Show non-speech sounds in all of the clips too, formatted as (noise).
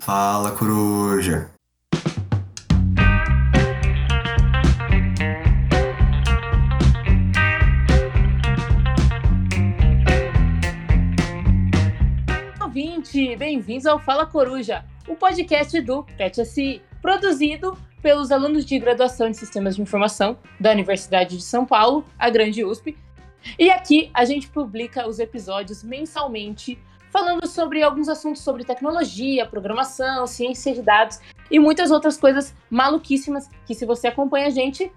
Fala, coruja. Ouvinte, bem-vindos ao Fala Coruja, o podcast do PET-SI, produzido pelos alunos de graduação em Sistemas de Informação da Universidade de São Paulo, a Grande USP. E aqui a gente publica os episódios mensalmente, falando sobre alguns assuntos sobre tecnologia, programação, ciência de dados e muitas outras coisas maluquíssimas que, se você acompanha a gente,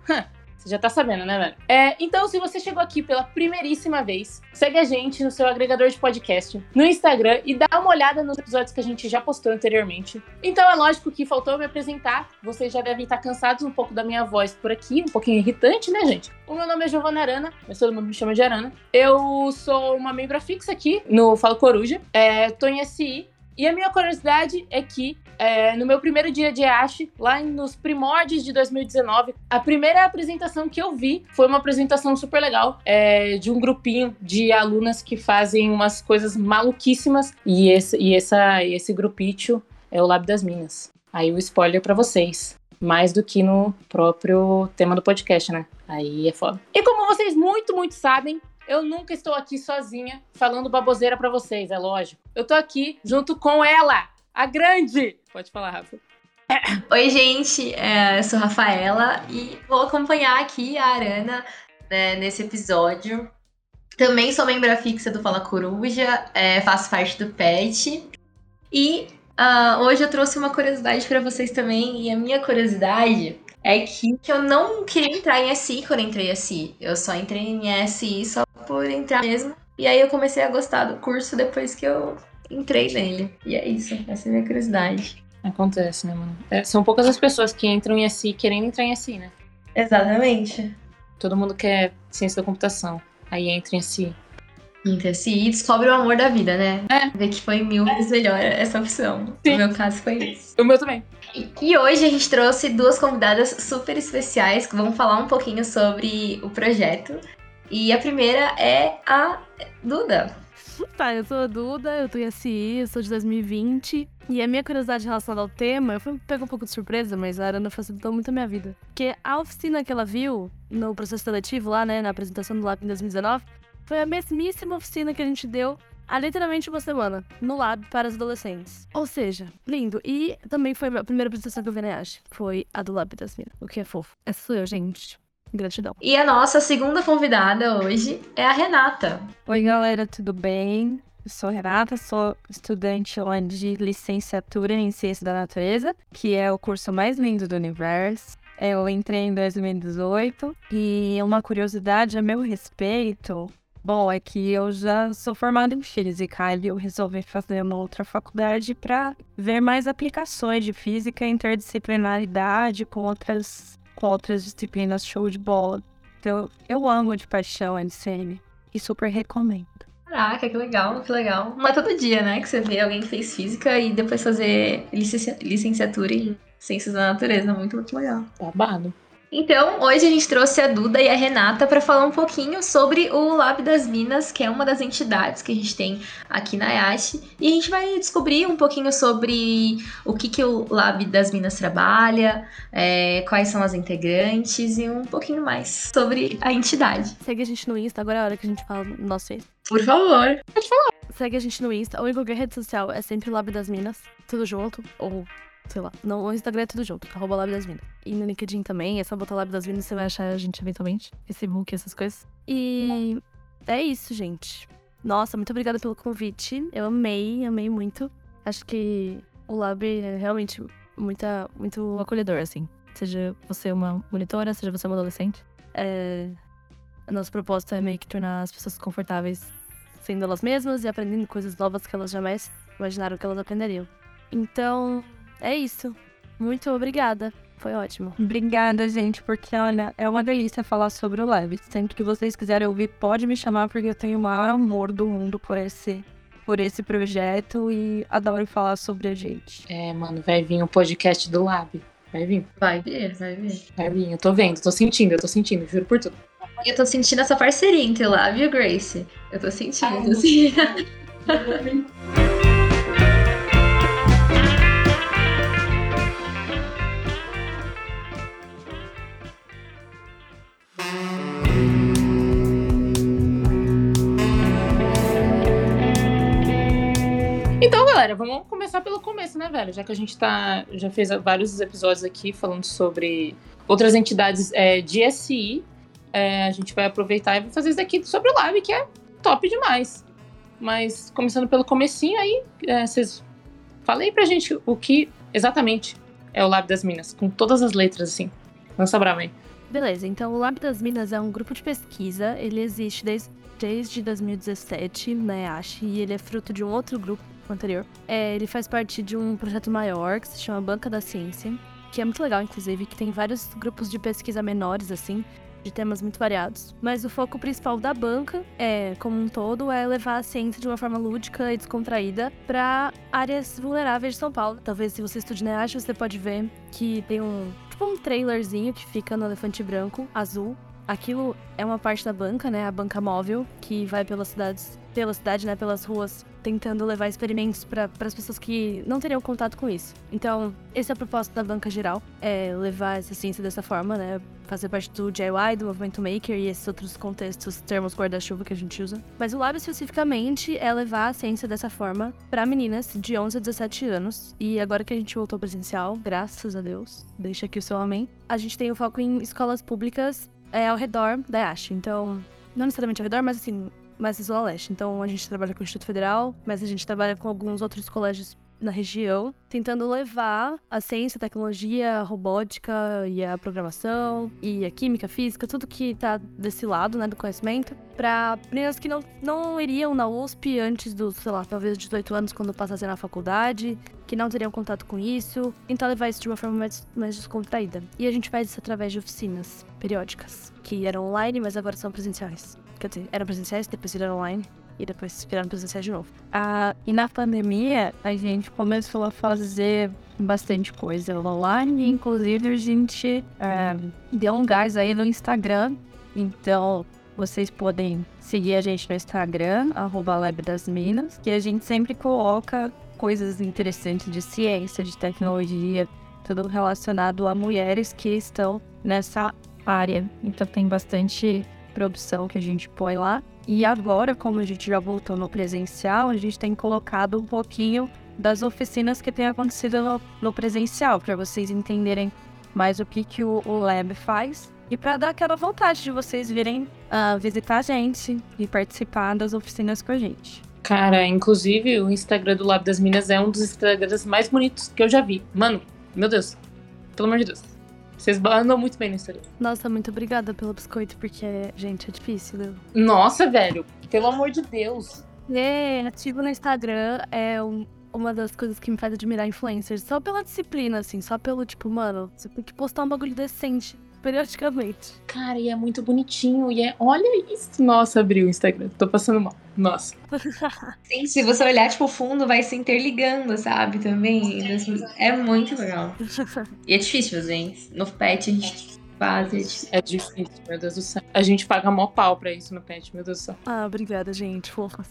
você já tá sabendo, né, velho? É, então, se você chegou aqui pela primeiríssima vez, segue a gente no seu agregador de podcast, no Instagram e dá uma olhada nos episódios que a gente já postou anteriormente. Então, é lógico que faltou me apresentar. Vocês já devem estar cansados um pouco da minha voz por aqui, um pouquinho irritante, né, gente? O meu nome é Giovana Arana, mas todo mundo me chama de Arana. Eu sou uma membra fixa aqui no Falo Coruja. É, tô em SI, e a minha curiosidade é que, é, no meu primeiro dia de EASH, lá nos primórdios de 2019, a primeira apresentação que eu vi foi uma apresentação super legal é, de um grupinho de alunas que fazem umas coisas maluquíssimas. E esse, e essa, esse grupinho é o Lab das Minas. Aí o spoiler para vocês. Mais do que no próprio tema do podcast, né? Aí é foda. E como vocês muito, muito sabem, eu nunca estou aqui sozinha falando baboseira para vocês, é lógico. Eu tô aqui junto com ela, a grande. Pode falar, Rafa. Oi, gente, é, eu sou Rafaela e vou acompanhar aqui a Arana né, nesse episódio. Também sou membro fixa do Fala Coruja, é, faço parte do PET. E uh, hoje eu trouxe uma curiosidade para vocês também. E a minha curiosidade é que eu não queria entrar em SI quando entrei em SI. Eu só entrei em SI só por entrar mesmo. E aí eu comecei a gostar do curso depois que eu entrei nele. E é isso, essa é a minha curiosidade. Acontece, né, mano? É, são poucas as pessoas que entram em SI querendo entrar em SI, né? Exatamente. Todo mundo quer ciência da computação. Aí entra em SI. Entra em SI e descobre o amor da vida, né? É. Vê que foi mil vezes melhor essa opção. Sim. No meu caso foi isso. O meu também. E- hoje a gente trouxe duas convidadas super especiais que vão falar um pouquinho sobre o projeto. E a primeira é a Duda. Tá, eu sou a Duda, eu tô em SI, eu sou de 2020. E a minha curiosidade relacionada ao tema, eu fui pego um pouco de surpresa, mas a Arana facilitou muito a minha vida. Porque a oficina que ela viu no processo seletivo lá, né, na apresentação do Lab em 2019, foi a mesmíssima oficina que a gente deu há literalmente uma semana, no Lab para os adolescentes. Ou seja, lindo. E também foi a primeira apresentação que eu vi na IASH, foi a do Lab das Minas, o que é fofo. Essa sou eu, gente. Gratidão. E a nossa segunda convidada hoje é a Renata. Oi, galera, tudo bem? Eu sou Renata, sou estudante lá de licenciatura em Ciência da Natureza, que é o curso mais lindo do universo. Eu entrei em 2018 e uma curiosidade a meu respeito, bom, é que eu já sou formada em física e eu resolvi fazer uma outra faculdade para ver mais aplicações de física interdisciplinaridade com outras, com outras disciplinas show de bola. Então, eu amo de paixão a LCM e super recomendo. Caraca, que legal, que legal. Não é todo dia, né, que você vê alguém que fez física e depois fazer licenci- licenciatura em ciências da natureza. Muito, muito legal. Babado. Então, hoje a gente trouxe a Duda e a Renata para falar um pouquinho sobre o Lab das Minas, que é uma das entidades que a gente tem aqui na IASH. E a gente vai descobrir um pouquinho sobre o que, que o Lab das Minas trabalha, é, quais são as integrantes e um pouquinho mais sobre a entidade. Segue a gente no Insta, agora é a hora que a gente fala no nosso Insta. Por favor. Segue a gente no Insta ou em qualquer rede social, é sempre Lab das Minas, tudo junto, ou sei lá. No o Instagram é tudo junto, arroba Lab das Minas. E no LinkedIn também, é só botar Lab das Minas, você vai achar a gente eventualmente. Facebook, essas coisas. E é isso, gente. Nossa, muito obrigada pelo convite. Eu amei, amei muito. Acho que o Lab é realmente muita, muito acolhedor, assim. Seja você uma monitora, seja você uma adolescente. É, A nossa proposta é meio que tornar as pessoas confortáveis sendo elas mesmas e aprendendo coisas novas que elas jamais imaginaram que elas aprenderiam. Então, é isso. Muito obrigada. Foi ótimo. Obrigada, gente, porque olha, é uma delícia falar sobre o Lab. Sempre que vocês quiserem ouvir, pode me chamar, porque eu tenho o maior amor do mundo por esse, por esse projeto e adoro falar sobre a gente. É, mano, vai vir um podcast do Lab. Vai vir, Vai ver, vai ver. vai vir. Eu tô vendo, tô sentindo, eu tô sentindo, juro por tudo. Eu tô sentindo essa parceria entre o Lab e o Grace. Eu tô sentindo, assim. (laughs) galera, vamos começar pelo começo, né, velho? Já que a gente tá, já fez vários episódios aqui falando sobre outras entidades é, de SI, é, a gente vai aproveitar e vai fazer isso daqui sobre o Lab, que é top demais. Mas começando pelo comecinho aí, é, vocês falei pra gente o que exatamente é o Lab das Minas, com todas as letras, assim. Lança brava aí. Beleza, então o Lab das Minas é um grupo de pesquisa, ele existe desde, desde 2017 na EASH e ele é fruto de um outro grupo anterior. É, ele faz parte de um projeto maior que se chama Banca da Ciência, que é muito legal, inclusive, que tem vários grupos de pesquisa menores, assim, de temas muito variados. Mas o foco principal da banca, é, como um todo, é levar a ciência de uma forma lúdica e descontraída para áreas vulneráveis de São Paulo. Talvez se você estude na EASH, você pode ver que tem um tipo um trailerzinho que fica no elefante branco, azul. Aquilo é uma parte da banca, né? A banca móvel, que vai pelas cidades, pela cidade, né? Pelas ruas, tentando levar experimentos para as pessoas que não teriam contato com isso. Então, esse é o propósito da banca geral, é levar essa ciência dessa forma, né? Fazer parte do DIY, do movimento maker e esses outros contextos, termos guarda-chuva que a gente usa. Mas o Lab especificamente é levar a ciência dessa forma para meninas de 11 a 17 anos. E agora que a gente voltou presencial, graças a Deus, deixa aqui o seu amém, a gente tem o foco em escolas públicas é, ao redor da EASH. Então, não necessariamente ao redor, mas assim, mais Zona Leste. Então, a gente trabalha com o Instituto Federal, mas a gente trabalha com alguns outros colégios na região, tentando levar a ciência, a tecnologia, a robótica e a programação e a química, a física, tudo que tá desse lado, né, do conhecimento, para meninas que não, não iriam na USP antes dos, sei lá, talvez 18 anos quando passassem na faculdade, que não teriam contato com isso, tentar levar isso de uma forma mais, mais descontraída. E a gente faz isso através de oficinas periódicas, que eram online, mas agora são presenciais. Quer dizer, eram presenciais, depois viraram online e depois viraram presenciais de novo. Ah, e na pandemia, a gente começou a fazer bastante coisa online, inclusive a gente é, deu um gás aí no Instagram, então vocês podem seguir a gente no Instagram, arroba Lab das Minas, que a gente sempre coloca coisas interessantes de ciência, de tecnologia, tudo relacionado a mulheres que estão nessa área. Então tem bastante produção que a gente põe lá. E agora, como a gente já voltou no presencial, a gente tem colocado um pouquinho das oficinas que tem acontecido no, no presencial, para vocês entenderem mais o que, que o, o Lab faz. E para dar aquela vontade de vocês virem uh, visitar a gente e participar das oficinas com a gente. Cara, inclusive o Instagram do Lab das Minas é um dos Instagrams mais bonitos que eu já vi. Mano, meu Deus. Pelo amor de Deus. Vocês andam muito bem no Instagram. Nossa, muito obrigada pelo biscoito, porque, gente, é difícil. Viu? Nossa, velho. Pelo amor de Deus. É, ativo no Instagram é um, uma das coisas que me faz admirar influencers. Só pela disciplina, assim. Só pelo, tipo, mano, você tem que postar um bagulho decente periodicamente. Cara, e é muito bonitinho. E é. Olha isso. Nossa, abriu o Instagram. Tô passando mal. Nossa. (laughs) Sim, se você olhar, tipo, o fundo vai se interligando, sabe? Também. É muito legal. (laughs) E é difícil fazer, hein? No pet a gente faz. É difícil, meu Deus do céu. A gente paga mó pau pra isso no pet, meu Deus do céu. Ah, obrigada, gente. Fofa.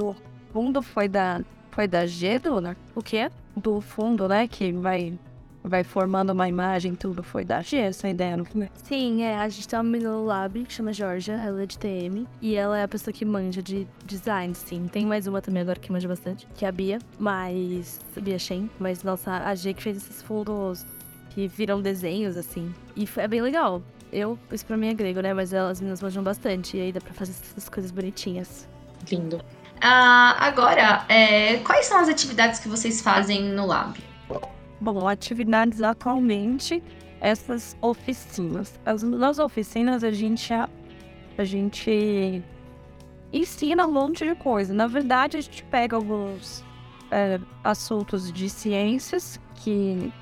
O fundo foi da. Foi da G, dona? O quê? Do fundo, né? Que vai vai formando uma imagem, tudo. Foi da G essa ideia, não foi? Sim, é. A gente tem uma menina no lab que chama Georgia, ela é de TM. E ela é a pessoa que manja de design, sim. Tem mais uma também agora que manja bastante, que é a Bia. Mas. A Bia Shen. Mas, nossa, a G que fez esses fundos que viram desenhos, assim. E foi, é bem legal. Eu, isso pra mim é grego, né? Mas elas, as meninas manjam bastante. E aí dá pra fazer essas coisas bonitinhas. Lindo. Ah, agora, é, quais são as atividades que vocês fazem no lab? Bom, atividades atualmente, essas oficinas. As, nas oficinas a gente, a, a gente ensina um monte de coisa. Na verdade, a gente pega alguns é, assuntos de ciências que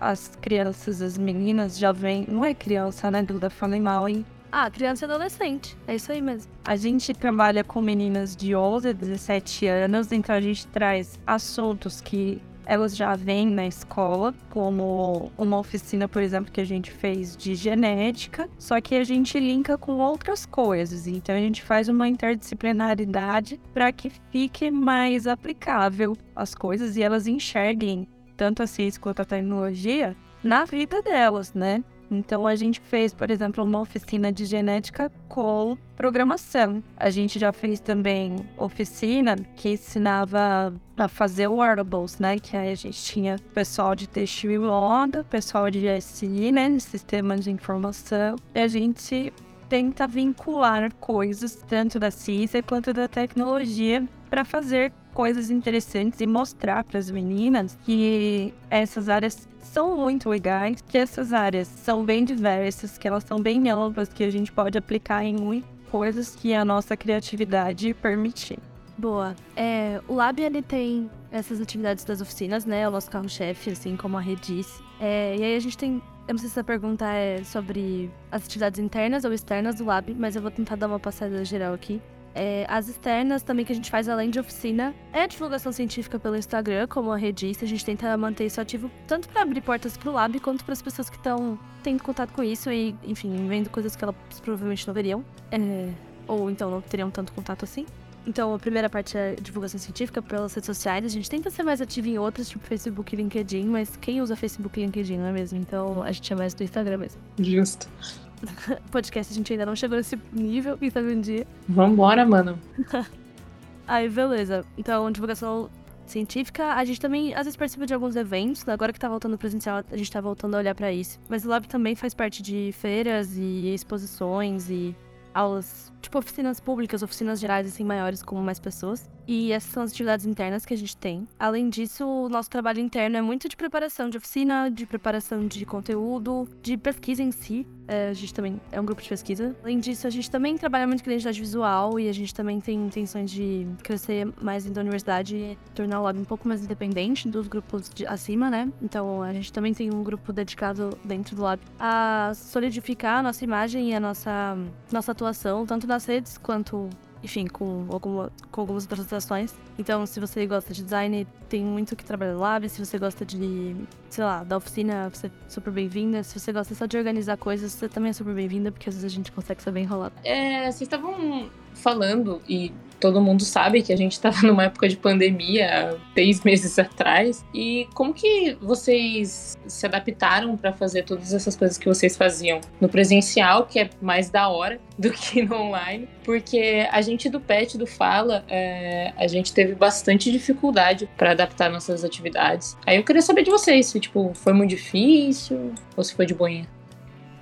as crianças, as meninas já vêm. Não é criança, né, Duda? Falei mal, hein? Ah, criança e adolescente. É isso aí mesmo. A gente trabalha com meninas de 11 a 17 anos, então a gente traz assuntos que elas já vêm na escola, como uma oficina, por exemplo, que a gente fez de genética, só que a gente linka com outras coisas. Então a gente faz uma interdisciplinaridade para que fique mais aplicável as coisas e elas enxerguem tanto a ciência quanto a tecnologia na vida delas, né? Então a gente fez, por exemplo, uma oficina de genética com programação. A gente já fez também oficina que ensinava a fazer wearables, né? Que aí a gente tinha pessoal de texto e moda, pessoal de SI, né? Sistemas de informação. E a gente tenta vincular coisas tanto da ciência quanto da tecnologia para fazer coisas interessantes e mostrar para as meninas que essas áreas são muito legais, que essas áreas são bem diversas, que elas são bem amplas, que a gente pode aplicar em muitas coisas que a nossa criatividade permitir. Boa. É, o Lab ele tem essas atividades das oficinas, né? O nosso carro-chefe, assim como a Rede disse. É, e aí a gente tem. Eu não sei se a pergunta é sobre as atividades internas ou externas do Lab, mas eu vou tentar dar uma passada geral aqui. É, as externas também que a gente faz além de oficina é a divulgação científica pelo Instagram, como a Rede disse. A gente tenta manter isso ativo tanto para abrir portas para o Lab quanto para as pessoas que estão tendo contato com isso e, enfim, vendo coisas que elas provavelmente não veriam. É, ou então não teriam tanto contato assim. Então, a primeira parte é divulgação científica pelas redes sociais. A gente tenta ser mais ativo em outras, tipo Facebook e LinkedIn, mas quem usa Facebook e LinkedIn, não é mesmo? Então, a gente é mais do Instagram mesmo. Justo. (laughs) Podcast, a gente ainda não chegou nesse nível, quem sabe um dia. Vambora, mano. (laughs) Aí, beleza. Então, divulgação científica, a gente também às vezes participa de alguns eventos. Agora que tá voltando presencial, a gente tá voltando a olhar para isso. Mas o Lab também faz parte de feiras e exposições e aulas, tipo oficinas públicas, oficinas gerais, assim, maiores, com mais pessoas. E essas são as atividades internas que a gente tem. Além disso, o nosso trabalho interno é muito de preparação de oficina, de preparação de conteúdo, de pesquisa em si. É, a gente também é um grupo de pesquisa. Além disso, a gente também trabalha muito com identidade visual e a gente também tem intenções de crescer mais dentro da universidade e tornar o lab um pouco mais independente dos grupos de acima, né? Então, a gente também tem um grupo dedicado dentro do lab a solidificar a nossa imagem e a nossa, nossa atuação, tanto nas redes quanto enfim, com, alguma, com algumas apresentações. Então, se você gosta de design, tem muito que trabalhar lab. Se você gosta de, sei lá, da oficina, você é super bem-vinda. Se você gosta só de organizar coisas, você também é super bem-vinda, porque às vezes a gente consegue ser bem enrolado. É, vocês estavam falando, e todo mundo sabe que a gente estava (laughs) numa época de pandemia, seis meses atrás. E como que vocês se adaptaram para fazer todas essas coisas que vocês faziam no presencial, que é mais da hora (laughs) do que no online? Porque a gente do PET, do Fala, é, a gente teve bastante dificuldade para adaptar nossas atividades. Aí eu queria saber de vocês, se tipo, foi muito difícil ou se foi de boinha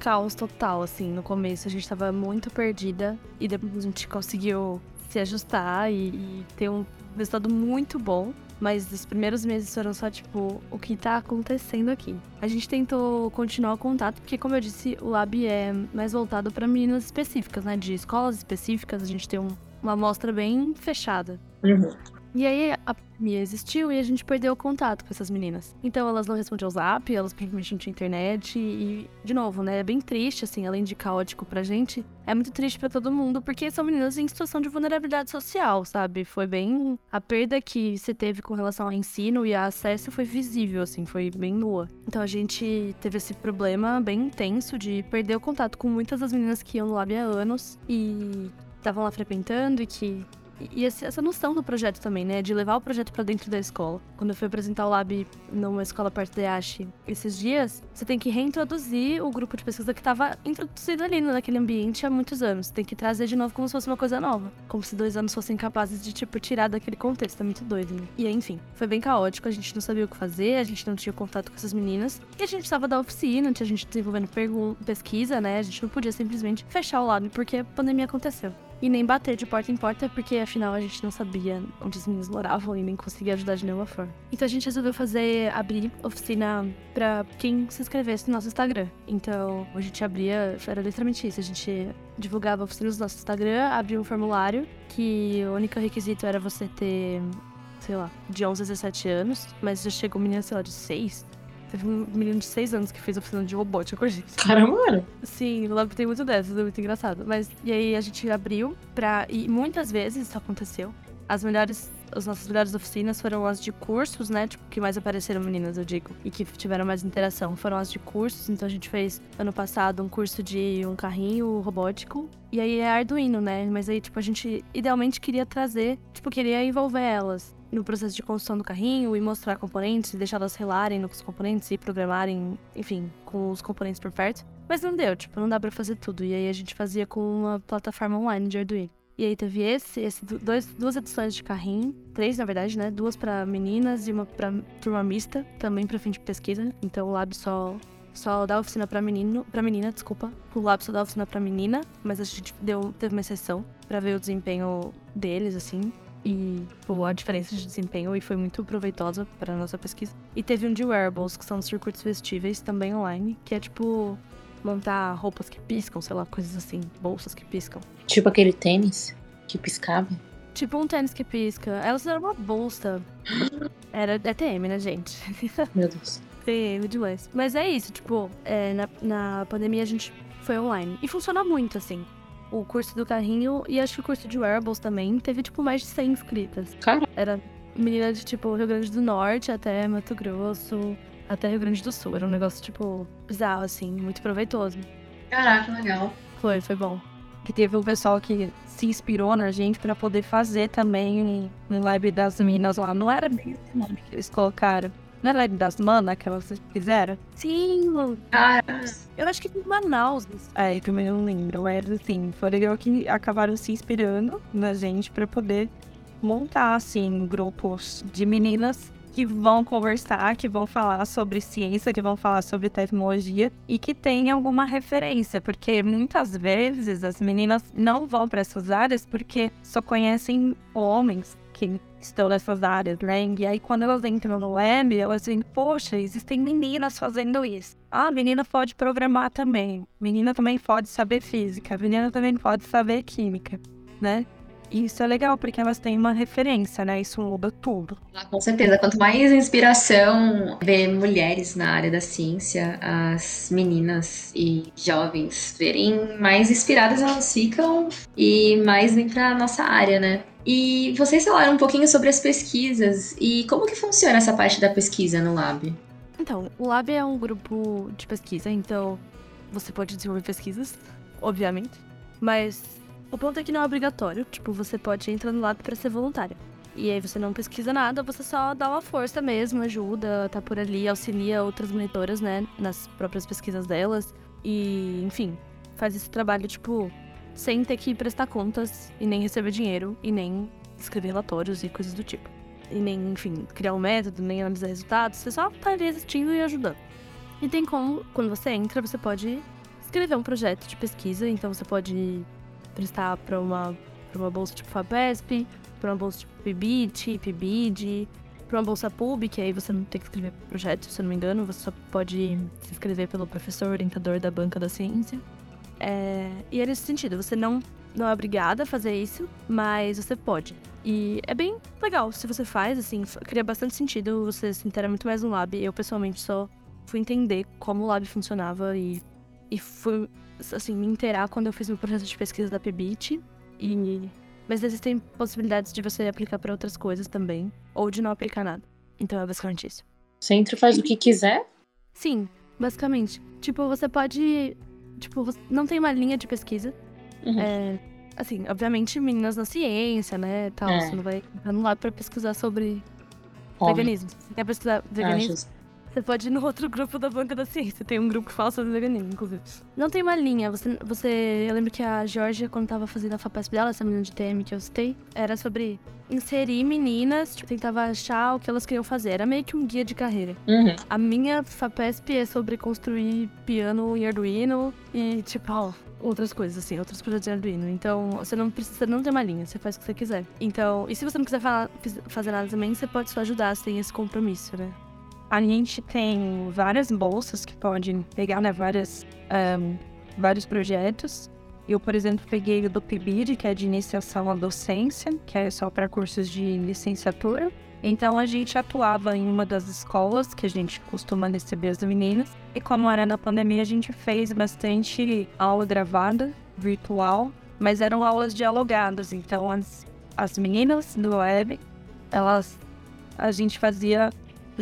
caos total, assim. No começo a gente tava muito perdida e depois a gente conseguiu se ajustar e, e ter um resultado muito bom. Mas os primeiros meses foram só, tipo, o que tá acontecendo aqui. A gente tentou continuar o contato, porque, como eu disse, o Lab é mais voltado para meninas específicas, né? De escolas específicas, a gente tem um, uma amostra bem fechada. Uhum. E aí a Mia existiu e a gente perdeu o contato com essas meninas. Então elas não respondiam ao zap, elas provavelmente não tinham internet e, de novo, né, é bem triste, assim, além de caótico pra gente, é muito triste para todo mundo, porque são meninas em situação de vulnerabilidade social, sabe? Foi bem. A perda que você teve com relação ao ensino e acesso foi visível, assim, foi bem nua. Então a gente teve esse problema bem intenso de perder o contato com muitas das meninas que iam no Lab há anos e estavam lá frequentando e que e essa noção do projeto também, né? De levar o projeto para dentro da escola. Quando eu fui apresentar o Lab numa escola perto da Yashi esses dias, você tem que reintroduzir o grupo de pesquisa que estava introduzido ali naquele ambiente há muitos anos. Você tem que trazer de novo como se fosse uma coisa nova. Como se dois anos fossem capazes de, tipo, tirar daquele contexto. É muito doido, né? E aí, enfim, foi bem caótico. A gente não sabia o que fazer, a gente não tinha contato com essas meninas. E a gente estava da oficina, tinha gente desenvolvendo pesquisa, né? A gente não podia simplesmente fechar o Lab porque a pandemia aconteceu e nem bater de porta em porta, porque afinal a gente não sabia onde os meninos moravam e nem conseguia ajudar de nenhuma forma. Então a gente resolveu fazer, abrir oficina pra quem se inscrevesse no nosso Instagram. Então a gente abria, era literalmente isso, a gente divulgava oficinas no nosso Instagram, abria um formulário que o único requisito era você ter, sei lá, de 11 a 17 anos, mas já chegou menina, sei lá, de 6, Teve um menino de 6 anos que fez oficina de robótica com a gente. Caramba. Sim, Lab tem muito dessas, é muito engraçado. Mas, e aí a gente abriu pra. E muitas vezes isso aconteceu. As melhores as nossas melhores oficinas foram as de cursos, né? Tipo, que mais apareceram meninas, eu digo. E que tiveram mais interação. Foram as de cursos. Então a gente fez ano passado um curso de um carrinho robótico. E aí é Arduino, né? Mas aí, tipo, a gente idealmente queria trazer, tipo, queria envolver elas. No processo de construção do carrinho e mostrar componentes, deixar elas relarem nos componentes e programarem, enfim, com os componentes por perto. Mas não deu, tipo, não dá pra fazer tudo. E aí a gente fazia com uma plataforma online de Arduino. E aí teve esse, esse dois, duas edições de carrinho, três na verdade, né? Duas para meninas e uma para turma mista, também para fim de pesquisa. Então o Lab só só dá oficina para menino, para menina, desculpa. O Lab só dá oficina para menina, mas a gente deu teve uma exceção para ver o desempenho deles assim e pô, a diferença de desempenho e foi muito proveitosa para nossa pesquisa. E teve um de wearables, que são circuitos vestíveis, também online, que é tipo montar roupas que piscam, sei lá, coisas assim, bolsas que piscam. Tipo aquele tênis que piscava. Tipo um tênis que pisca. Elas eram uma bolsa. (gasps) Era ETM, né, gente? (laughs) Meu Deus. TM demais. Mas é isso, tipo, é, na, na pandemia a gente foi online. E funciona muito, assim. O curso do carrinho e acho que o curso de wearables também teve, tipo, mais de 100 inscritas. Cara. Era menina de, tipo, Rio Grande do Norte até Mato Grosso, até Rio Grande do Sul. Era um negócio, tipo, bizarro, assim, muito proveitoso. Caraca, legal. Foi, foi bom. Que teve um pessoal que se inspirou na gente para poder fazer também no Live das Minas lá. Não era bem esse nome que eles colocaram. Não era Live das Manas que elas fizeram? Sim, Cara, eu acho que em Manaus. É, eu também não lembro. Mas assim, foram eu que acabaram se inspirando na gente para poder montar, assim, grupos de meninas que vão conversar, que vão falar sobre ciência, que vão falar sobre tecnologia e que tem alguma referência, porque muitas vezes as meninas não vão para essas áreas porque só conhecem homens que estão nessas áreas, né? E aí quando elas entram no web, elas veem, poxa, existem meninas fazendo isso. Ah, menina pode programar também. Menina também pode saber física. Menina também pode saber química, né? E isso é legal, porque elas têm uma referência, né? Isso muda tudo. Ah, com certeza. Quanto mais inspiração ver mulheres na área da ciência, as meninas e jovens verem, mais inspiradas elas ficam e mais vêm para nossa área, né? E vocês falaram um pouquinho sobre as pesquisas e como que funciona essa parte da pesquisa no lab? Então, o Lab é um grupo de pesquisa, então você pode desenvolver pesquisas, obviamente, mas o ponto é que não é obrigatório. Tipo, você pode entrar no Lab para ser voluntário. E aí você não pesquisa nada, você só dá uma força mesmo, ajuda, tá por ali, auxilia outras monitoras, né, nas próprias pesquisas delas. E, enfim, faz esse trabalho, tipo, sem ter que prestar contas e nem receber dinheiro e nem escrever relatórios e coisas do tipo. E nem, enfim, criar um método, nem analisar resultados, você só tá ali assistindo e ajudando. E tem como, quando você entra, você pode escrever um projeto de pesquisa, então você pode prestar para uma, uma bolsa tipo FAPESP, para uma bolsa tipo PIBIT, PIBID, para uma bolsa PUB, que aí você não tem que escrever projeto, se eu não me engano, você só pode se inscrever pelo professor orientador da banca da ciência. É, e é nesse sentido, você não, não é obrigada a fazer isso, mas você pode. E é bem legal se você faz, assim, cria bastante sentido, você se inteira muito mais no lab. Eu, pessoalmente, só fui entender como o lab funcionava e, e fui, assim, me inteirar quando eu fiz meu processo de pesquisa da PBIT. E... Mas existem possibilidades de você aplicar para outras coisas também, ou de não aplicar nada. Então é basicamente isso. Você entra e faz o que quiser? Sim, basicamente. Tipo, você pode. Tipo, não tem uma linha de pesquisa. Uhum. É, assim, obviamente, meninas na ciência, né? Tal, É. Você não vai no lado pra pesquisar sobre Óbvio. veganismo. Você quer pesquisar Ah, veganismo. Você pode ir no outro grupo da banca da ciência. Tem um grupo que fala sobre veganismo, inclusive. Não tem uma linha. Você, você, eu lembro que a Georgia, quando tava fazendo a FAPESP dela, essa menina de TM que eu citei, era sobre inserir meninas, tipo, tentava achar o que elas queriam fazer. Era meio que um guia de carreira. Uhum. A minha FAPESP é sobre construir piano em Arduino e, tipo, ó, outras coisas, assim, outros projetos em Arduino. Então, você não precisa, você não tem uma linha, você faz o que você quiser. Então, e se você não quiser falar- fazer nada também, você pode só ajudar, sem esse compromisso, né? A gente tem várias bolsas que podem pegar, né? Várias, ahn, vários projetos. Eu, por exemplo, peguei o do PIBID, que é de iniciação à docência, que é só para cursos de licenciatura. Então a gente atuava em uma das escolas que a gente costuma receber as meninas. E como era na pandemia, a gente fez bastante aula gravada, virtual, mas eram aulas dialogadas. Então as, as meninas do web, elas a gente fazia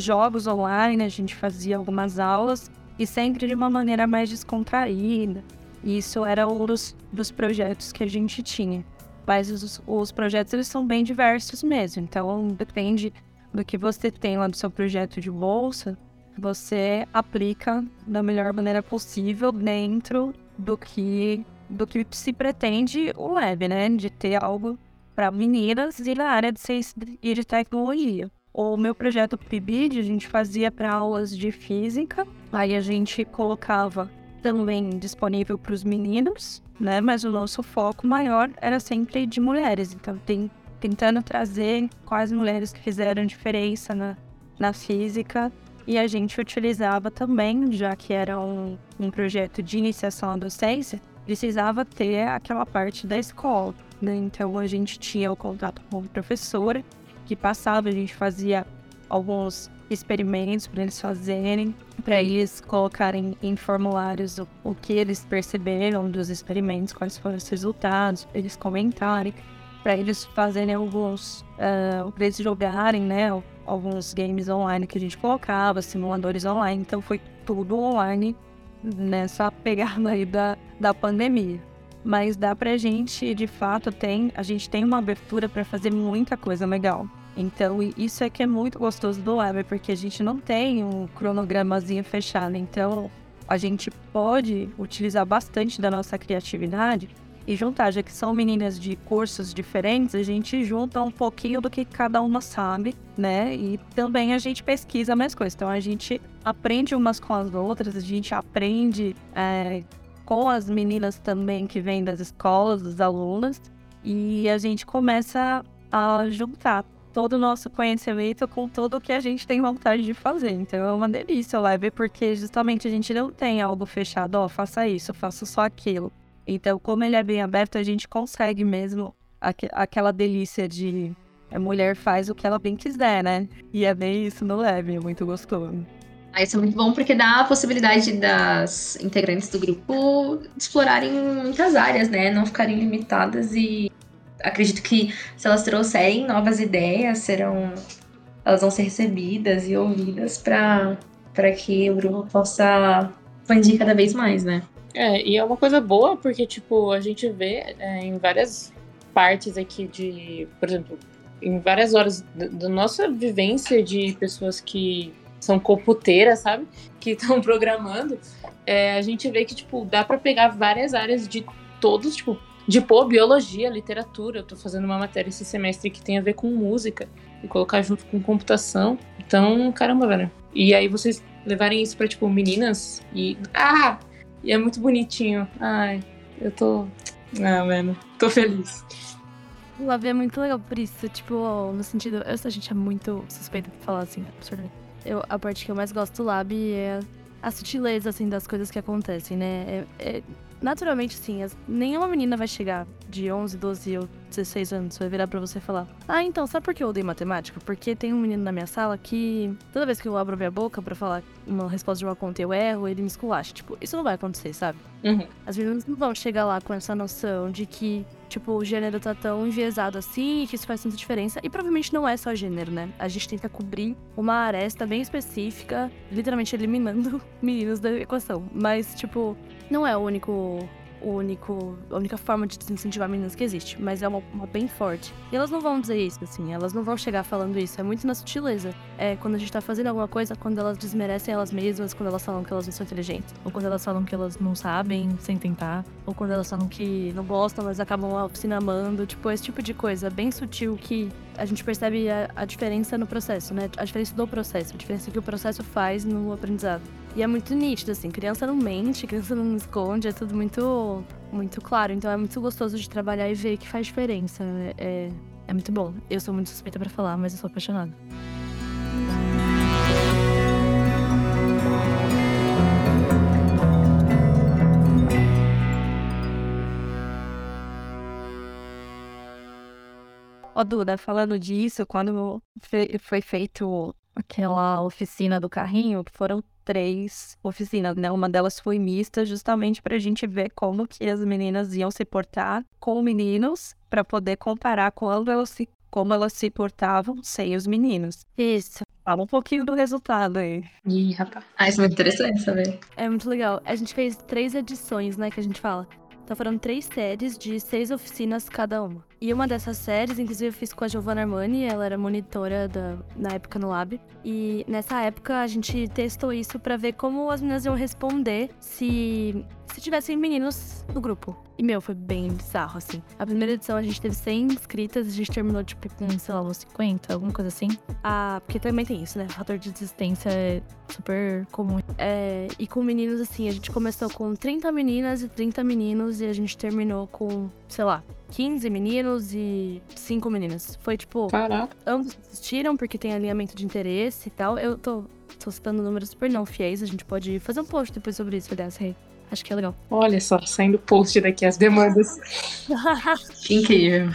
jogos online, a gente fazia algumas aulas e sempre de uma maneira mais descontraída. Isso era um dos, dos projetos que a gente tinha. Mas os, os projetos eles são bem diversos mesmo. Então depende do que você tem lá no seu projeto de bolsa, você aplica da melhor maneira possível dentro do que do que se pretende o web, né? De ter algo para meninas e na área de ciência e de tecnologia. O meu projeto PIBID a gente fazia para aulas de física, aí a gente colocava também disponível para os meninos, né? Mas o nosso foco maior era sempre de mulheres, então tem, tentando trazer quais mulheres que fizeram diferença na, na física e a gente utilizava também, já que era um, um projeto de iniciação à docência, precisava ter aquela parte da escola. Né? Então a gente tinha o contato com a professora que passava, a gente fazia alguns experimentos para eles fazerem, para eles colocarem em formulários o, o, que eles perceberam dos experimentos, quais foram os resultados, eles comentarem, para eles fazerem alguns, uh, para eles jogarem, né, alguns games online que a gente colocava, simuladores online, então foi tudo online nessa pegada aí da, da pandemia. Mas dá pra gente, de fato, tem, a gente tem uma abertura para fazer muita coisa legal. Então, isso é que é muito gostoso do web, porque a gente não tem um cronogramazinho fechado. Então, a gente pode utilizar bastante da nossa criatividade e juntar, já que são meninas de cursos diferentes, a gente junta um pouquinho do que cada uma sabe, né? E também a gente pesquisa mais coisas. Então a gente aprende umas com as outras, a gente aprende é, com as meninas também que vêm das escolas, dos alunos, e a gente começa a juntar todo o nosso conhecimento com tudo o que a gente tem vontade de fazer. Então é uma delícia o live, porque justamente a gente não tem algo fechado, ó, oh, faça isso, faça só aquilo. Então, como ele é bem aberto, a gente consegue mesmo aqu aquela delícia de a mulher faz o que ela bem quiser, né? E é bem isso no Leve, é muito gostoso. Ah, isso é muito bom porque dá a possibilidade das integrantes do grupo explorarem muitas áreas, né? Não ficarem limitadas e acredito que se elas trouxerem novas ideias, serão elas vão ser recebidas e ouvidas para para que o grupo possa expandir cada vez mais, né? É, e é uma coisa boa porque, tipo, a gente vê é, em várias partes aqui de, por exemplo, em várias horas da nossa vivência de pessoas que são computeiras, sabe? Que estão (laughs) programando, é, a gente vê que, tipo, dá para pegar várias áreas de todos, tipo, de pô, biologia, literatura. Eu tô fazendo uma matéria esse semestre que tem a ver com música e colocar junto com computação. Então, caramba, velho. E aí vocês levarem isso pra, tipo, meninas e. Ah! E é muito bonitinho. Ai, eu tô. Ah, mano, tô feliz. O Lab é muito legal por isso, tipo, no sentido. Essa gente é muito suspeita pra falar assim, absurdamente. Eu, a parte que eu mais gosto do Lab é a sutileza, assim, das coisas que acontecem, né? É, é, naturalmente, sim, as, nenhuma menina vai chegar de 11, 12 ou 16 anos, vai virar pra você falar: Ah, então, sabe por que eu odeio matemática? Porque tem um menino na minha sala que toda vez que eu abro minha boca para falar uma resposta de uma conta e eu erro, ele me esculacha. Tipo, isso não vai acontecer, sabe? Uhum. As meninas não vão chegar lá com essa noção de que tipo, o gênero tá tão enviesado assim, que isso faz tanta diferença. E provavelmente não é só gênero, né? A gente tenta cobrir uma aresta bem específica, literalmente eliminando (laughs) meninos da equação. Mas, tipo, não é o único o único, a única forma de desincentivar meninas que existe, mas é uma, uma, bem forte. E elas não vão dizer isso, assim, elas não vão chegar falando isso, é muito na sutileza. É quando a gente tá fazendo alguma coisa, quando elas desmerecem elas mesmas, quando elas falam que elas não são inteligentes, ou quando elas falam que elas não sabem sem tentar, ou quando elas falam que não gostam, mas acabam a oficina amando, tipo, esse tipo de coisa bem sutil que a gente percebe a, a diferença no processo, né? A diferença do processo, a diferença que o processo faz no aprendizado. E é muito nítido, assim, criança não mente, criança não esconde, é tudo muito, muito claro. Então é muito gostoso de trabalhar e ver que faz diferença. É, é, é muito bom. Eu sou muito suspeita para falar, mas eu sou apaixonada. Ó, Duda, falando disso, quando foi feito aquela oficina do carrinho, foram três oficinas, né? Uma delas foi mista, justamente para a gente ver como que as meninas iam se portar com meninos, para poder comparar quando elas se, como elas se portavam sem os meninos. Isso. Fala um pouquinho do resultado aí. Ih, rapaz. Ah, isso é muito interessante saber. É muito legal. A gente fez três edições, né, que a gente fala. Então foram três séries de seis oficinas cada uma. E uma dessas séries, inclusive, eu fiz com a Giovanna Armani, ela era monitora da, na época no Lab. E nessa época a gente testou isso para ver como as meninas iam responder se se tivessem meninos no grupo. E, meu, foi bem bizarro, assim. A primeira edição a gente teve 100 inscritas, a gente terminou, tipo, com, sei lá, uns 50, alguma coisa assim. Ah, porque também tem isso, né? O fator de desistência é super comum. É, e com meninos, assim, a gente começou com 30 meninas e 30 meninos, e a gente terminou com, sei lá, 15 meninos e 5 meninas. Foi, tipo, Caraca. ambos assistiram porque tem alinhamento de interesse e tal. Eu tô, tô citando números super não fiéis, a gente pode fazer um post depois sobre isso, aliás, Rei. Acho que é legal. Olha só, saindo post daqui as demandas. (laughs) Incrível.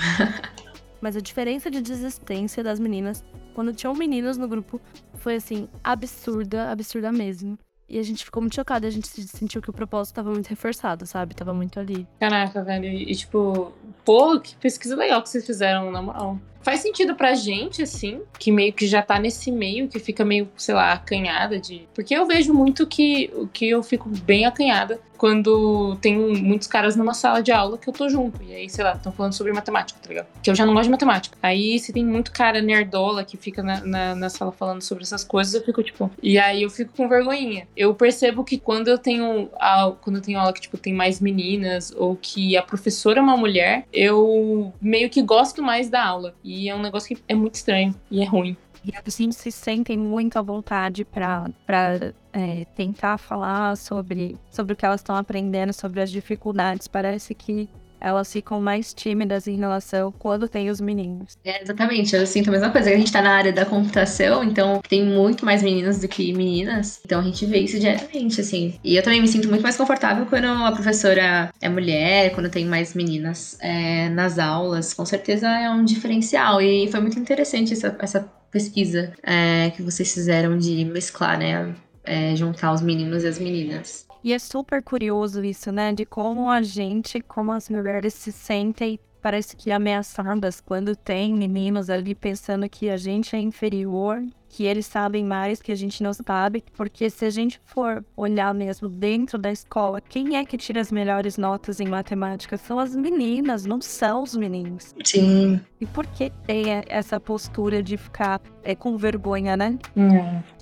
Mas a diferença de desistência das meninas, quando tinham meninos no grupo, foi assim, absurda, absurda mesmo. E a gente ficou muito chocada, a gente se- sentiu que o propósito tava muito reforçado, sabe? Tava muito ali. Caraca, velho. E, tipo, pô, que pesquisa legal que vocês fizeram, na moral. Faz sentido pra gente, assim, que meio que já tá nesse meio, que fica meio, sei lá, acanhada de. Porque eu vejo muito que, que eu fico bem acanhada quando tem muitos caras numa sala de aula que eu tô junto. E aí, sei lá, estão falando sobre matemática, tá ligado? Que eu já não gosto de matemática. Aí, se tem muito cara nerdola que fica na, na, na sala falando sobre essas coisas, eu fico, tipo. E aí eu fico com vergonhinha. Eu percebo que quando eu tenho. au- Quando eu tenho aula que, tipo, tem mais meninas, ou que a professora é uma mulher, eu meio que gosto mais da aula. E é um negócio que é muito estranho e é ruim. E assim se sentem muito à vontade para é, tentar falar sobre, sobre o que elas estão aprendendo, sobre as dificuldades. Parece que elas ficam mais tímidas em relação quando tem os meninos. É, exatamente, eu sinto a mesma coisa. A gente tá na área da computação, então tem muito mais meninas do que meninas. Então a gente vê isso diariamente, assim. E eu também me sinto muito mais confortável quando a professora é mulher, quando tem mais meninas é, nas aulas. Com certeza é um diferencial. E foi muito interessante essa, essa pesquisa é, que vocês fizeram de mesclar, né? É, juntar os meninos e as meninas. E é super curioso isso, né? De como a gente, como as mulheres se sentem, parece que ameaçadas quando tem meninos ali pensando que a gente é inferior, que eles sabem mais que a gente não sabe. Porque se a gente for olhar mesmo dentro da escola, quem é que tira as melhores notas em matemática? São as meninas, não são os meninos. Sim. E por que tem essa postura de ficar é, com vergonha, né?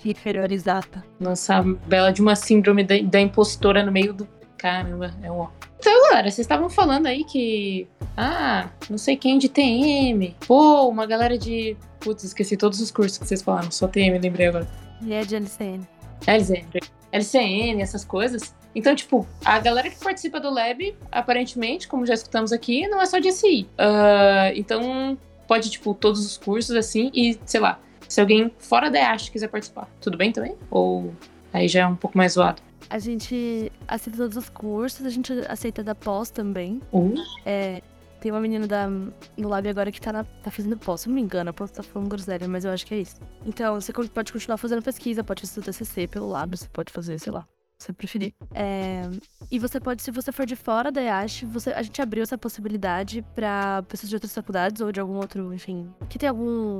De inferiorizada? Nossa, bela de uma síndrome da, da impostora no meio do. Caramba, é ó. Então, galera, vocês estavam falando aí que. Ah, não sei quem de TM. Pô, uma galera de. Putz, esqueci todos os cursos que vocês falaram. Só TM, lembrei agora. E é de LCN. LCN, LCN, essas coisas. Então, tipo, a galera que participa do Lab, aparentemente, como já escutamos aqui, não é só de SI. Ah, então, pode, tipo, todos os cursos, assim, e, sei lá, se alguém fora da EASH quiser participar, tudo bem também? Ou aí já é um pouco mais zoado? A gente aceita todos os cursos, a gente aceita da pós também. Uh, É, tem uma menina da, no lab agora que tá, na- tá fazendo pós, se não me engano, eu posso estar falando groselha, mas eu acho que é isso. Então, você pode continuar fazendo pesquisa, pode fazer o TCC pelo lab, você pode fazer, sei lá, se você preferir. É, e você pode, se você for de fora da IASH, você, a gente abriu essa possibilidade pra pessoas de outras faculdades ou de algum outro, enfim, que tem algum,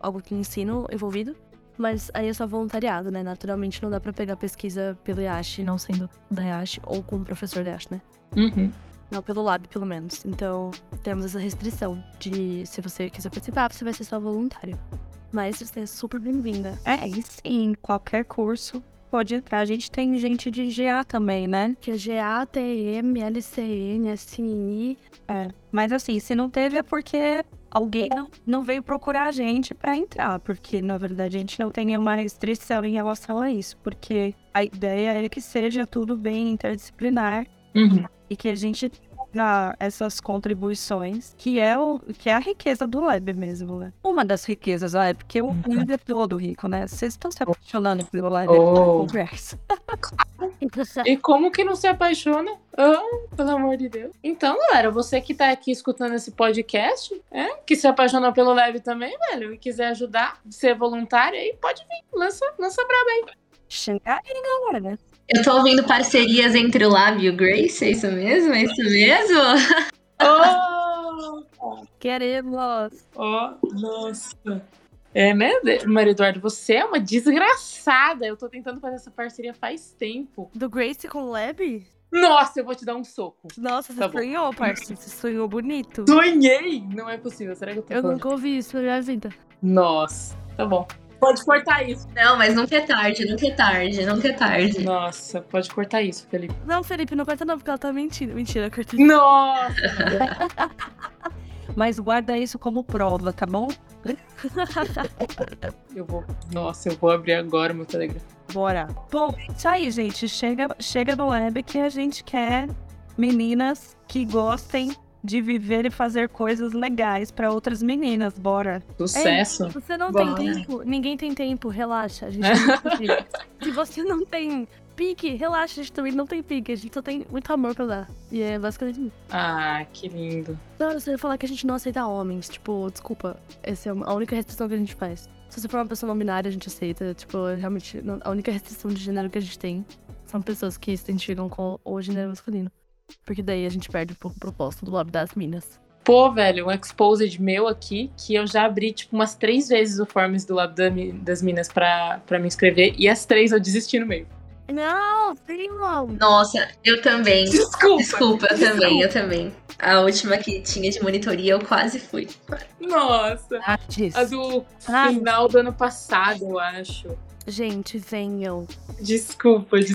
algum ensino envolvido. Mas aí é só voluntariado, né? Naturalmente não dá pra pegar pesquisa pelo IASH, não sendo da IASH ou com o professor da IASH, né? uhum. Não, pelo lab, pelo menos. Então, temos essa restrição de se você quiser participar, você vai ser só voluntário. Mas você é super bem-vinda. É, e sim, qualquer curso pode entrar. A gente tem gente de GA também, né? Que é GA, TM, LCN, SNI. É. Mas assim, se não teve é porque alguém não, não veio procurar a gente pra entrar. Porque, na verdade, a gente não tem nenhuma restrição em relação a isso. Porque a ideia é que seja tudo bem interdisciplinar Uhum. e que a gente tenha essas contribuições, que é, o, que é a riqueza do Lab mesmo, né? Uma das riquezas, ah, é porque o Lab é todo rico, né? Vocês estão se apaixonando pelo Lab? Oh. Conversa. E como que não se apaixona? Ah, pelo amor de Deus. Então, galera, você que tá aqui escutando esse podcast, é, que se apaixonou pelo Lab também, velho, e quiser ajudar, ser voluntário, aí pode vir, lança, lança braba aí. Xingar aí, galera. Eu tô ouvindo parcerias entre o Lab e o Grace, é isso mesmo? É isso mesmo? (laughs) Oh! Queremos! Oh, nossa. É, né, Maria Eduardo? Você é uma desgraçada. Eu tô tentando fazer essa parceria faz tempo. Do Grace com o Lab? Nossa, eu vou te dar um soco. Nossa, você Tá bom. sonhou, parça. Você sonhou bonito. Sonhei! Não é possível. Será que eu tô Eu falando? nunca ouvi isso na minha vida. Nossa, tá bom. Pode cortar isso. Não, mas nunca é tarde, nunca é tarde, nunca é tarde. Nossa, pode cortar isso, Felipe. Não, Felipe, não corta não, porque ela tá mentindo. Mentira, corta. Nossa! (laughs) Mas guarda isso como prova, tá bom? (laughs) Eu vou. Nossa, eu vou abrir agora o meu Telegram. Bora. Bom, isso aí, gente. Chega, chega no web que a gente quer meninas que gostem de viver e fazer coisas legais pra outras meninas. Bora. Sucesso. Você não Bora. tem tempo, ninguém tem tempo, relaxa. A gente não. (laughs) Se você não tem pique, relaxa, a gente também não tem pique. A gente só tem muito amor pra dar. E é basicamente isso. Ah, que lindo. Não, você vai falar que a gente não aceita homens. Tipo, desculpa. Essa é a única restrição que a gente faz. Se você for uma pessoa não binária, a gente aceita. Tipo, realmente, a única restrição de gênero que a gente tem são pessoas que se identificam com o gênero masculino. Porque daí a gente perde um pouco o propósito do lobby das minas. Pô, velho, um exposed meu aqui, que eu já abri, tipo, umas três vezes o Forms do lado das minas pra, pra me inscrever, e as três eu desisti no meio. Não, não. Nossa, eu também. Desculpa! Desculpa, eu também, eu também. A última que tinha de monitoria, eu quase fui. Nossa! Ah. A do Ah, final do ano passado, eu acho. gente, venham. Desculpa, des-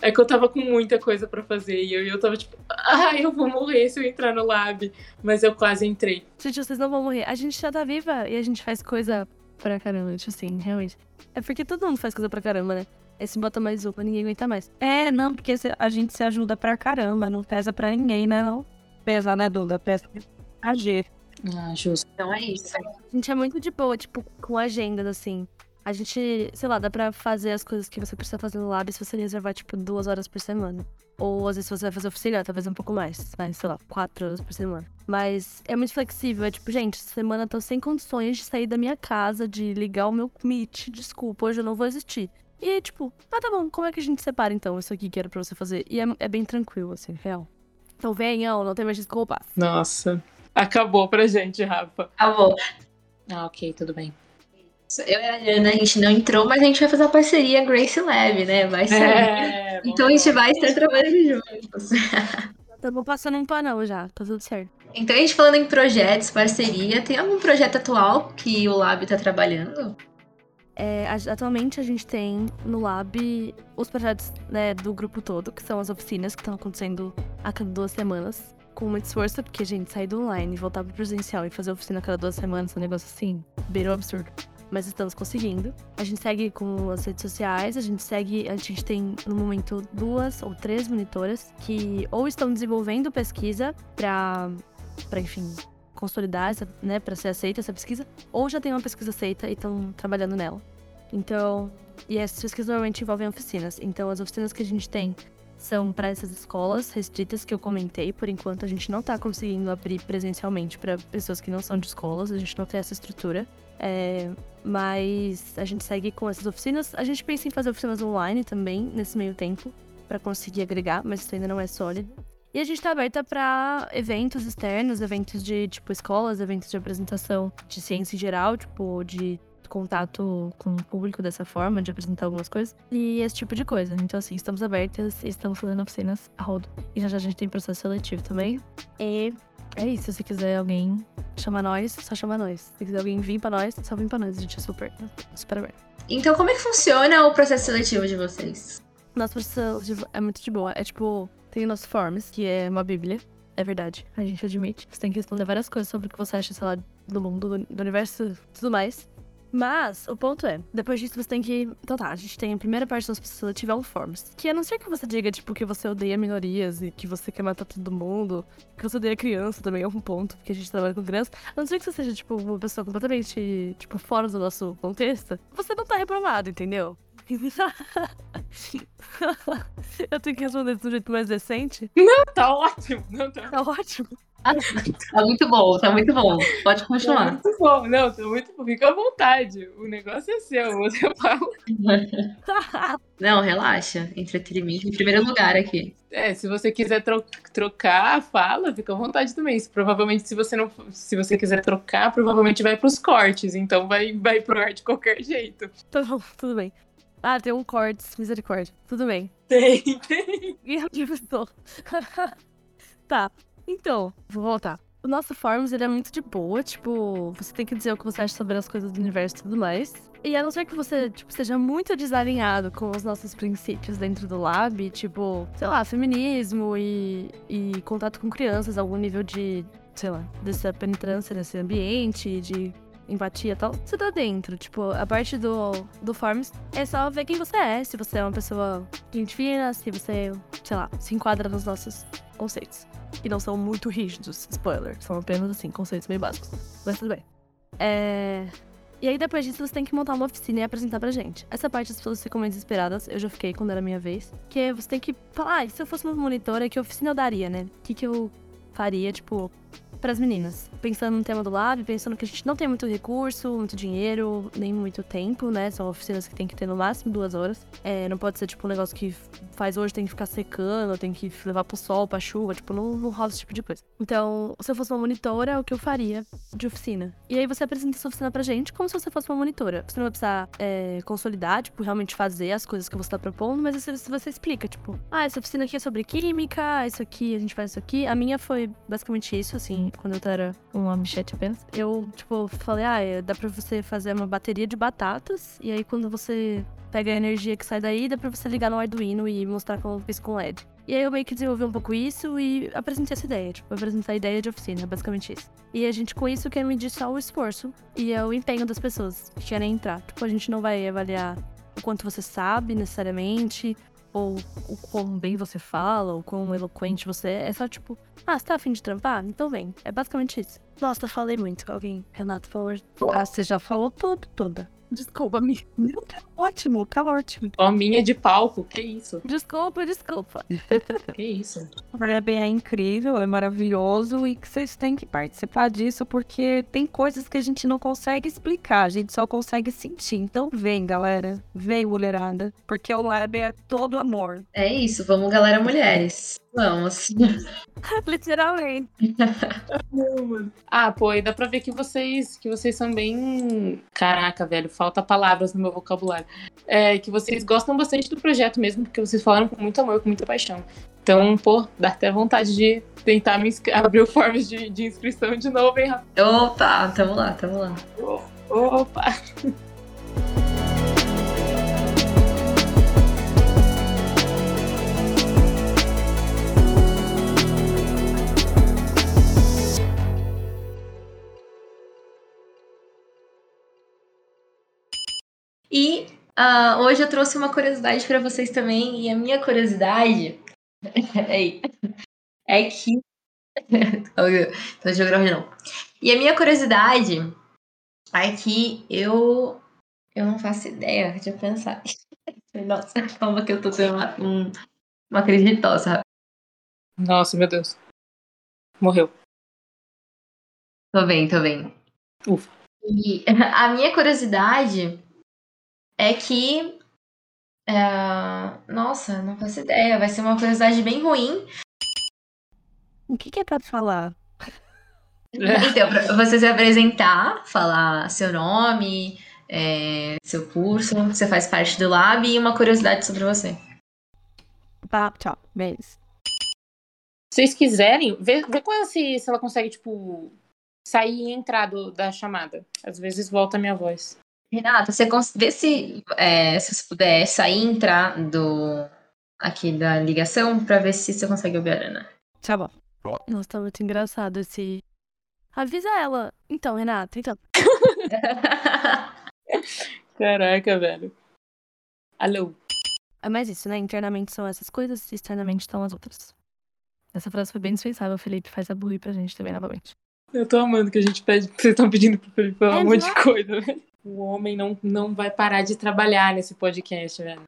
É que eu tava com muita coisa pra fazer e eu, eu tava tipo, ah, eu vou morrer se eu entrar no lab. Mas eu quase entrei. Gente, vocês não vão morrer. A gente já tá viva e a gente faz coisa pra caramba. Tipo assim, realmente. É porque todo mundo faz coisa pra caramba, né? Aí se bota mais uma, ninguém aguenta mais. É, não, porque a gente se ajuda pra caramba. Não pesa pra ninguém, né? Não pesa, né, Duda? Pesa pra G. Ah, justo. Então é isso. A gente é muito de boa, tipo, com agendas, assim. A gente, sei lá, dá pra fazer as coisas que você precisa fazer no lab se você reservar, tipo, duas horas por semana. Ou às vezes você vai fazer oficina, talvez um pouco mais. Mas, sei lá, quatro horas por semana. Mas é muito flexível. É tipo, gente, essa semana eu tô sem condições de sair da minha casa, de ligar o meu Meet. Desculpa, hoje eu não vou existir. E aí, tipo, ah, tá bom, como é que a gente separa então isso aqui que era pra você fazer? E é, é bem tranquilo, assim, real. Então venham, não tem mais desculpas. Nossa. Acabou pra gente, Rafa. Acabou. Ah, ok, tudo bem. Eu e a Ana, a gente não entrou, mas a gente vai fazer a parceria Grace Lab, né? Vai sair. É, Então a gente vai estar trabalhando juntos. Tamo passando em panão já, tá tudo certo. Então a gente falando em projetos, parceria, tem algum projeto atual que o Lab tá trabalhando? É, atualmente a gente tem no Lab os projetos né, do grupo todo, que são as oficinas que estão acontecendo a cada duas semanas. Com muito esforço, porque a gente sair do online, voltar pro presencial e fazer oficina a cada duas semanas é um negócio assim, beirou absurdo. Mas estamos conseguindo. A gente segue com as redes sociais, a gente segue. A gente tem no momento duas ou três monitoras que ou estão desenvolvendo pesquisa pra enfim, consolidar essa, né, pra ser aceita essa pesquisa, ou já tem uma pesquisa aceita e estão trabalhando nela. Então, e essas pesquisas normalmente envolvem oficinas. Então, as oficinas que a gente tem são para essas escolas restritas que eu comentei. Por enquanto, a gente não tá conseguindo abrir presencialmente para pessoas que não são de escolas, a gente não tem essa estrutura. É, mas a gente segue com essas oficinas. A gente pensa em fazer oficinas online também, nesse meio tempo, para conseguir agregar, mas isso ainda não é sólido. E a gente tá aberta para eventos externos, eventos de, tipo, escolas, eventos de apresentação de ciência em geral, tipo, de contato com o público dessa forma, de apresentar algumas coisas, e esse tipo de coisa. Então, assim, estamos abertas e estamos fazendo oficinas a rodo. E já já a gente tem processo seletivo também. E é isso, se quiser alguém chamar nós, só chama nós. Se quiser alguém vir pra nós, só vem pra nós. A gente é super, super aberto. Então como é que funciona o processo seletivo de vocês? Nosso processo seletivo é muito de boa. É tipo, tem o nosso Forms, que é uma bíblia. É verdade, a gente admite. Você tem que responder várias coisas sobre o que você acha, sei lá, do mundo, do, universo, tudo mais. Mas, o ponto é, depois disso você tem que. Então tá, a gente tem a primeira parte do processo seletivo é o Forms. Que a não ser que você diga, tipo, que você odeia minorias e que você quer matar todo mundo, que você odeia criança também é um ponto, porque a gente trabalha com criança. A não ser que você seja, tipo, uma pessoa completamente, tipo, fora do nosso contexto, você não tá reprovado, entendeu? Eu tenho que responder de um jeito mais decente. Tá ótimo. Não, tá, Tá ótimo. Tá muito bom, tá muito bom. Pode tá continuar. muito bom. Não, tá muito bom. Fica à vontade. O negócio é seu. Você fala. (laughs) Não, relaxa. Entretenimento em primeiro lugar aqui. É, se você quiser tro- trocar, fala, fica à vontade também. Se- provavelmente, se você não, se você quiser trocar, provavelmente vai pros cortes. Então vai, vai pro ar de qualquer jeito. Tá bom, tudo bem. Ah, tem um cortes, misericórdia. Tudo bem. Tem, (laughs) tem. E eu estou. (laughs) tá, então, vou voltar. O nosso Forms, ele é muito de boa, tipo, você tem que dizer o que você acha sobre as coisas do universo e tudo mais. E a não ser que você, tipo, seja muito desalinhado com os nossos princípios dentro do lab, tipo, sei lá, feminismo e, e contato com crianças, algum nível de, sei lá, dessa penetrância nesse ambiente, de empatia e tal, você tá dentro. Tipo, a parte do, do Forms é só ver quem você é, se você é uma pessoa gente fina, se você, sei lá, se enquadra nos nossos conceitos. Que não são muito rígidos, spoiler. São apenas, assim, conceitos meio básicos. Mas tudo bem. É... E aí, depois disso, você tem que montar uma oficina e apresentar pra gente. Essa parte as pessoas ficam meio desesperadas. Eu já fiquei quando era minha vez. Que é, você tem que falar, ah, se eu fosse uma monitora, que oficina eu daria, né? O que, que eu faria, tipo, pras meninas. Pensando no tema do lab, pensando que a gente não tem muito recurso, muito dinheiro, nem muito tempo, né? São oficinas que tem que ter no máximo duas horas. É, não pode ser, tipo, um negócio que faz hoje, tem que ficar secando, tem que levar pro sol, pra chuva, tipo, não, não rola esse tipo de coisa. Então, se eu fosse uma monitora, o que eu faria de oficina. E aí você apresenta essa oficina pra gente como se você fosse uma monitora. Você não vai precisar é, consolidar, tipo, realmente fazer as coisas que você tá propondo, mas você, você explica, tipo, ah, essa oficina aqui é sobre química, isso aqui, a gente faz isso aqui. A minha foi basicamente isso, assim, quando eu era um amichete apenas. Eu, tipo, falei, ah, é, dá pra você fazer uma bateria de batatas, e aí quando você pega a energia que sai daí, dá pra você ligar no Arduino e mostrar como fez com LED. E aí eu meio que desenvolvi um pouco isso e apresentei essa ideia, tipo, apresentar a ideia de oficina, basicamente isso. E a gente com isso quer medir só o esforço e é o empenho das pessoas que querem entrar. Tipo, a gente não vai avaliar o quanto você sabe necessariamente, ou o quão bem você fala, ou quão eloquente você é. É só tipo, ah, você tá afim de trampar? Então vem. É basicamente isso. Nossa, falei muito com alguém. Renato, por favor. Ah, você já falou tudo, toda. Desculpa, me. Não, tá ótimo, tá ótimo. Ó, minha de palco, que isso? Desculpa, desculpa. (laughs) Que isso? O Web é incrível, é maravilhoso e que vocês têm que participar disso porque tem coisas que a gente não consegue explicar, a gente só consegue sentir. Então vem, galera, vem, mulherada, porque o Lab é todo amor. É isso, vamos, galera, mulheres. Vamos. (laughs) Literalmente. Não, mano. Ah, pô, e dá pra ver que vocês, que vocês são bem. Caraca, velho, falta palavras no meu vocabulário. É, que vocês gostam bastante do projeto mesmo, porque vocês falaram com muito amor, com muita paixão. Então, pô, dá até vontade de tentar me abrir o forms de, de inscrição de novo, hein, Rafa? Opa, tamo lá, tamo lá. Opa! E ah, hoje eu trouxe uma curiosidade pra vocês também, e a minha curiosidade (laughs) é, é que. (laughs) Tô geografia não. E a minha curiosidade é que eu. Eu não faço ideia, deixa eu pensar. (laughs) Nossa, calma que eu tô tendo uma, um- uma crise de tosse. Nossa, meu Deus. Morreu. Tô bem, tô bem. Ufa. E a minha curiosidade é que. é, nossa, não faço ideia. Vai ser uma curiosidade bem ruim. O que, que é pra falar? (laughs) Então, pra você se apresentar, falar seu nome, é, seu curso, você faz parte do lab e uma curiosidade sobre você. Tá, tchau, beijo. Se vocês quiserem, vê, vê com ela se, se ela consegue, tipo, sair e entrar do- da chamada. Às vezes volta a minha voz. Renata, você cons- vê se, é, se você puder sair e entrar do, aqui da ligação pra ver se você consegue ouvir a Ana. Tá bom. Nossa, tá muito engraçado esse. Avisa ela. Então, Renata, então. (laughs) Caraca, velho. Alô? É mais isso, né? Internamente são essas coisas, externamente são as outras. Essa frase foi bem dispensável, Felipe. Faz a burri pra gente também novamente. Eu tô amando que a gente pede. Vocês estão pedindo pro Felipe falar É um monte de demais. coisa, velho. O homem não, não vai parar de trabalhar nesse podcast, velho.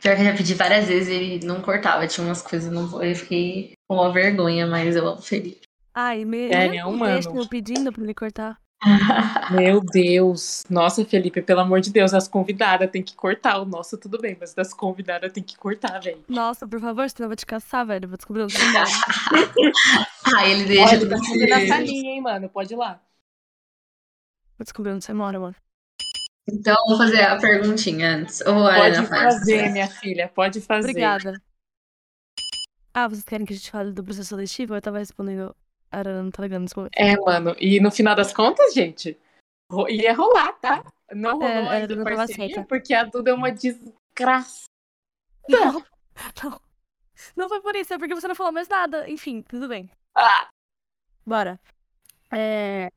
Pior que eu já pedi várias vezes e ele não cortava. Tinha umas coisas, não, eu fiquei com uma vergonha, mas eu amo o Felipe. Ai, me... É, é humano. deixa eu pedindo pra ele cortar. (laughs) Meu Deus. Nossa, Felipe, pelo amor de Deus, as convidadas tem que cortar. O nosso tudo bem, mas das convidadas tem que cortar, velho. Nossa, por favor, senão eu vou te caçar, velho. Vou descobrir você mora. (laughs) Ah, ele deixa Pode fazer na salinha, hein, mano. Pode ir lá. Vou descobrir onde você mora, mano. Então, vou fazer a perguntinha antes. Ou a Pode Ana faz? fazer, minha filha, pode fazer. Obrigada. Ah, vocês querem que a gente fale do processo seletivo? Eu tava respondendo. A Arana não tá ligando nesse momento. É, mano, e no final das contas, gente, ia rolar, tá? Não rolou É, a ainda tava parceria, porque a Duda é uma desgraça. Não, não. Não foi por isso, é porque você não falou mais nada. Enfim, tudo bem. Ah, Bora. É.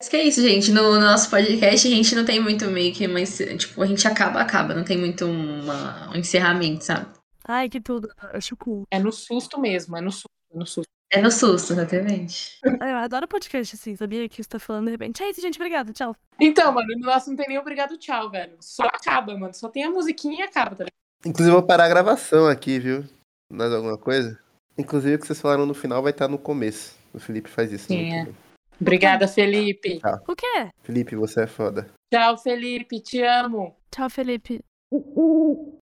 Acho que é isso, gente. No, no nosso podcast, a gente não tem muito meio que encer- Tipo, a gente acaba, acaba. Não tem muito uma, um encerramento, sabe? Ai, que tudo. Acho cool. é no susto mesmo, é no susto, é no susto. É no susto, exatamente. Eu adoro podcast assim, sabia? Que você tá falando de repente. É isso, gente. Obrigada. Tchau. Então, mano, no nosso não tem nem obrigado tchau, velho. Só acaba, mano. Só tem a musiquinha e acaba, tá ligado? Inclusive, eu vou parar a gravação aqui, viu? Mais alguma coisa? Inclusive, o que vocês falaram no final vai estar no começo. O Felipe faz isso Sim, muito é. bem. Obrigada, Felipe. O quê? Felipe, você é foda. Tchau, Felipe. Te amo. Tchau, Felipe.